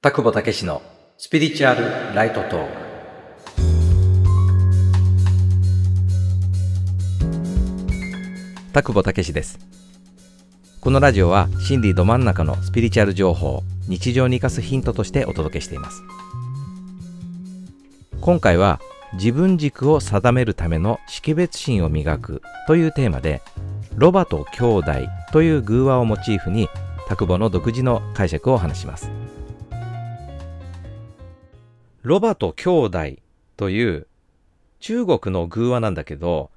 田久保武史のスピリチュアルライトトーク。田久保武史です。このラジオは心理ど真ん中のスピリチュアル情報を日常に生かすヒントとしてお届けしています。今回は自分軸を定めるための識別心を磨くというテーマでロバと兄弟という偶話をモチーフに田久保の独自の解釈を話します。ロバと兄弟という中国の偶話なんだけど、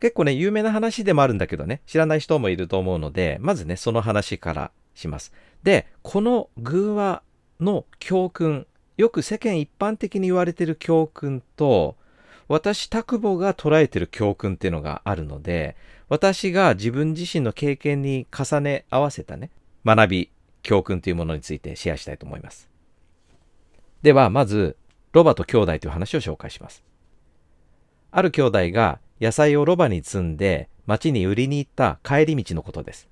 結構ね、有名な話でもあるんだけどね、知らない人もいると思うので、まずね、その話からします。で、この偶話の教訓、よく世間一般的に言われてる教訓と、私、田久保が捉えてる教訓っていうのがあるので、私が自分自身の経験に重ね合わせたね、学び、教訓というものについてシェアしたいと思います。では、まず、ロバと兄弟という話を紹介します。ある兄弟が野菜をロバに積んで町に売りに行った帰り道のことです。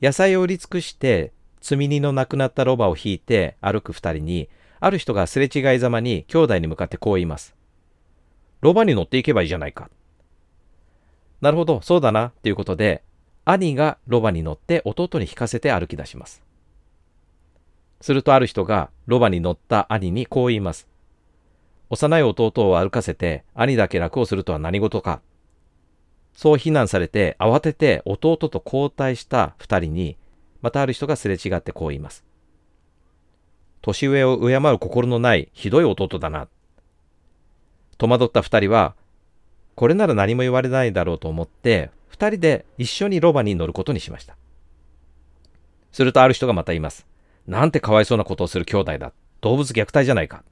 野菜を売り尽くして積み荷のなくなったロバを引いて歩く二人に、ある人がすれ違いざまに兄弟に向かってこう言います。ロバに乗っていけばいいじゃないか。なるほど、そうだな、ということで、兄がロバに乗って弟に引かせて歩き出します。するとある人がロバに乗った兄にこう言います。幼い弟を歩かせて兄だけ楽をするとは何事か。そう非難されて慌てて弟と交代した二人にまたある人がすれ違ってこう言います。年上を敬う心のないひどい弟だな。戸惑った二人はこれなら何も言われないだろうと思って二人で一緒にロバに乗ることにしました。するとある人がまた言います。なんてかわいそうなことをする兄弟だ。動物虐待じゃないか。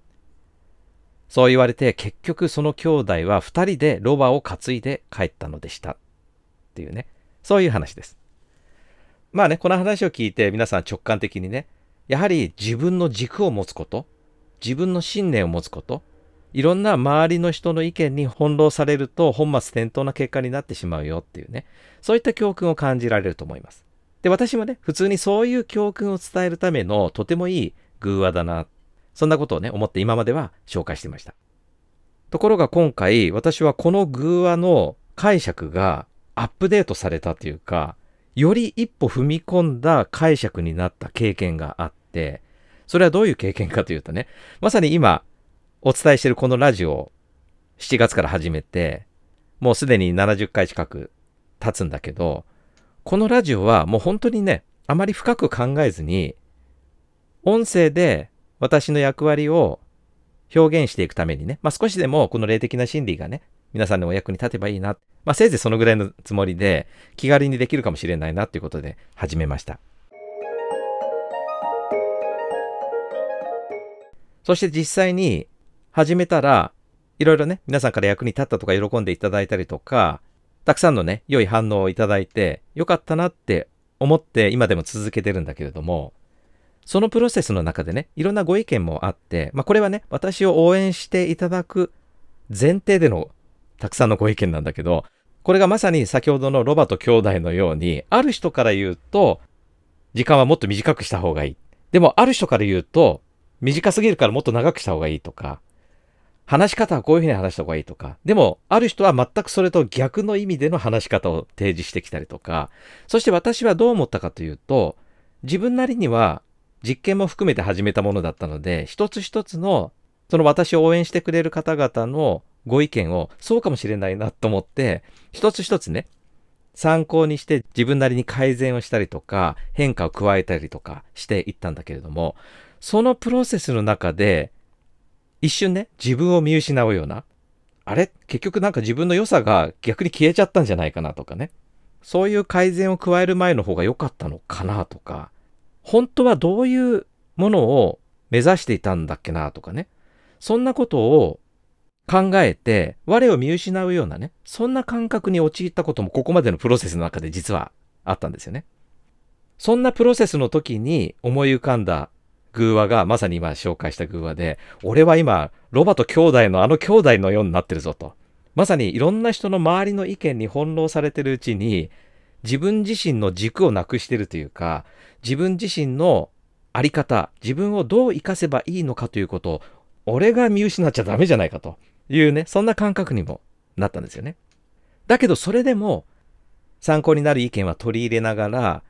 そう言われて結局その兄弟は二人でロバを担いで帰ったのでした。っていうね。そういう話です。まあね、この話を聞いて皆さん直感的にね、やはり自分の軸を持つこと、自分の信念を持つこと、いろんな周りの人の意見に翻弄されると本末転倒な結果になってしまうよっていうね、そういった教訓を感じられると思います。で、私もね、普通にそういう教訓を伝えるためのとてもいい偶話だな。そんなことをね、思って今までは紹介してました。ところが今回、私はこの偶話の解釈がアップデートされたというか、より一歩踏み込んだ解釈になった経験があって、それはどういう経験かというとね、まさに今お伝えしているこのラジオを7月から始めて、もうすでに70回近く経つんだけど、このラジオはもう本当にね、あまり深く考えずに、音声で私の役割を表現していくためにね、まあ、少しでもこの霊的な心理がね、皆さんのお役に立てばいいな。まあ、せいぜいそのぐらいのつもりで、気軽にできるかもしれないなということで始めました。そして実際に始めたら、いろいろね、皆さんから役に立ったとか喜んでいただいたりとか、たくさんのね、良い反応をいただいて、よかったなって思って今でも続けてるんだけれども、そのプロセスの中でね、いろんなご意見もあって、まあこれはね、私を応援していただく前提でのたくさんのご意見なんだけど、これがまさに先ほどのロバと兄弟のように、ある人から言うと、時間はもっと短くした方がいい。でも、ある人から言うと、短すぎるからもっと長くした方がいいとか、話し方はこういうふうに話した方がいいとか、でも、ある人は全くそれと逆の意味での話し方を提示してきたりとか、そして私はどう思ったかというと、自分なりには実験も含めて始めたものだったので、一つ一つの、その私を応援してくれる方々のご意見を、そうかもしれないなと思って、一つ一つね、参考にして自分なりに改善をしたりとか、変化を加えたりとかしていったんだけれども、そのプロセスの中で、一瞬ね、自分を見失うような、あれ？結局なんか自分の良さが逆に消えちゃったんじゃないかなとかね。そういう改善を加える前の方が良かったのかなとか、本当はどういうものを目指していたんだっけなとかね。そんなことを考えて、我を見失うようなね、そんな感覚に陥ったこともここまでのプロセスの中で実はあったんですよね。そんなプロセスの時に思い浮かんだ偶話がまさに今紹介した偶話で、俺は今、ロバと兄弟のあの兄弟のようになってるぞと。まさにいろんな人の周りの意見に翻弄されてるうちに、自分自身の軸をなくしてるというか、自分自身のあり方、自分をどう生かせばいいのかということを、俺が見失っちゃダメじゃないかというね、そんな感覚にもなったんですよね。だけどそれでも参考になる意見は取り入れながら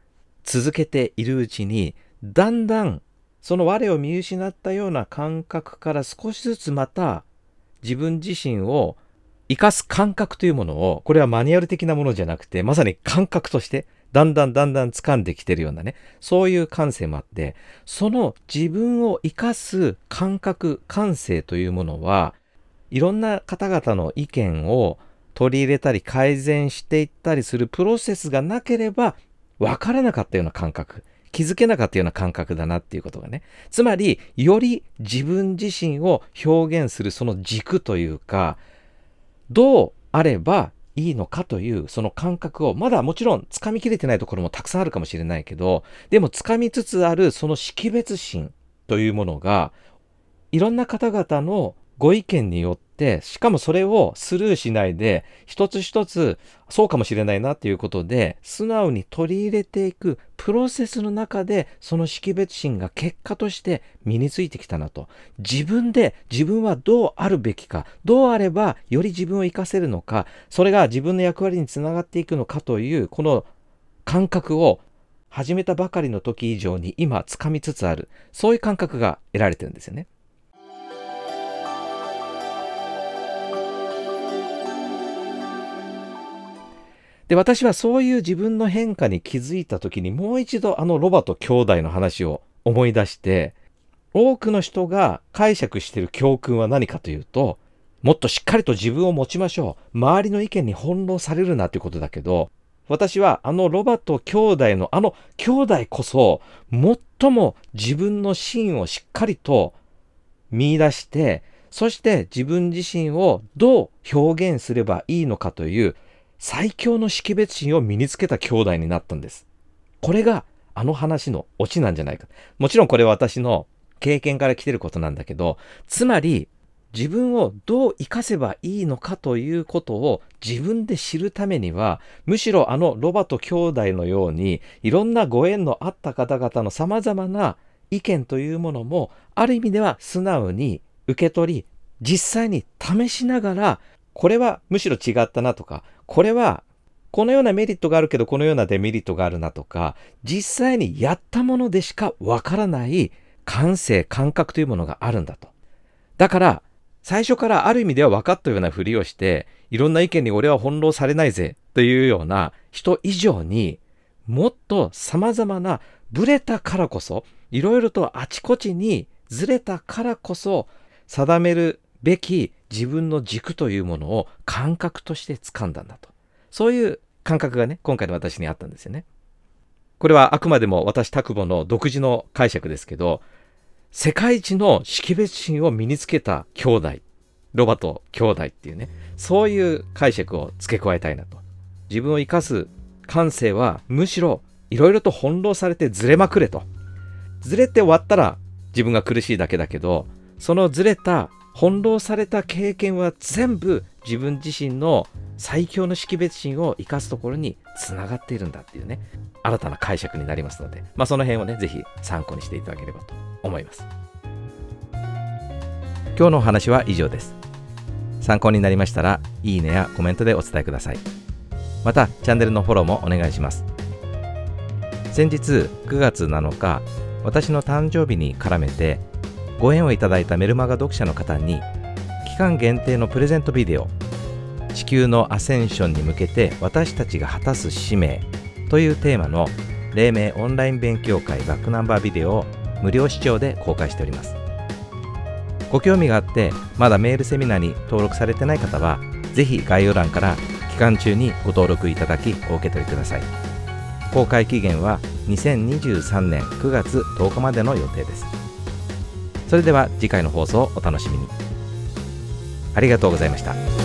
続けているうちに、だんだんその我を見失ったような感覚から少しずつまた自分自身を生かす感覚というものを、これはマニュアル的なものじゃなくて、まさに感覚として、だんだんだんだん掴んできてるようなね、そういう感性もあって、その自分を生かす感覚、感性というものは、いろんな方々の意見を取り入れたり改善していったりするプロセスがなければ、わからなかったような感覚、気づけなかったような感覚だなっていうことがね。つまり、より自分自身を表現するその軸というか、どうあればいいのかというその感覚をまだもちろんつかみきれてないところもたくさんあるかもしれないけどでもつかみつつあるその識別心というものがいろんな方々のご意見によって、しかもそれをスルーしないで、一つ一つ、そうかもしれないなっていうことで、素直に取り入れていくプロセスの中で、その識別心が結果として身についてきたなと。自分で自分はどうあるべきか、どうあればより自分を活かせるのか、それが自分の役割につながっていくのかという、この感覚を始めたばかりの時以上に今掴みつつある、そういう感覚が得られてるんですよね。で、私はそういう自分の変化に気づいた時にもう一度あのロバと兄弟の話を思い出して、多くの人が解釈している教訓は何かというと、もっとしっかりと自分を持ちましょう。周りの意見に翻弄されるなということだけど、私はあのロバと兄弟のあの兄弟こそ、最も自分の芯をしっかりと見出して、そして自分自身をどう表現すればいいのかという最強の識別心を身につけた兄弟になったんです。これがあの話のオチなんじゃないか。もちろんこれは私の経験から来てることなんだけど、つまり自分をどう生かせばいいのかということを自分で知るためには、むしろあのロバと兄弟のように、いろんなご縁のあった方々の様々な意見というものも、ある意味では素直に受け取り、実際に試しながら、これはむしろ違ったなとか、これはこのようなメリットがあるけどこのようなデメリットがあるなとか、実際にやったものでしかわからない感性、感覚というものがあるんだと。だから、最初からある意味では分かったようなふりをして、いろんな意見に俺は翻弄されないぜというような人以上に、もっと様々なブレたからこそ、いろいろとあちこちにずれたからこそ、定めるべき自分の軸というものを感覚として掴んだんだと。そういう感覚がね、今回の私にあったんですよね。これはあくまでも私、拓保の独自の解釈ですけど、世界一の識別心を身につけた兄弟、ロバと兄弟っていうね、そういう解釈を付け加えたいなと。自分を生かす感性はむしろいろいろと翻弄されてずれまくれと。ずれて終わったら自分が苦しいだけだけど、そのずれた翻弄された経験は全部自分自身の最強の識別心を生かすところにつながっているんだっていうね。新たな解釈になりますので、まあ、その辺をねぜひ参考にしていただければと思います。今日のお話は以上です。参考になりましたらいいねやコメントでお伝えください。またチャンネルのフォローもお願いします。先日9月7日私の誕生日に絡めてご縁をいただいたメルマガ読者の方に期間限定のプレゼントビデオ地球のアセンションに向けて私たちが果たす使命というテーマの黎明オンライン勉強会バックナンバービデオを無料視聴で公開しております。ご興味があってまだメールセミナーに登録されてない方はぜひ概要欄から期間中にご登録いただきお受け取りください。公開期限は2023年9月10日までの予定です。それでは次回の放送をお楽しみに。ありがとうございました。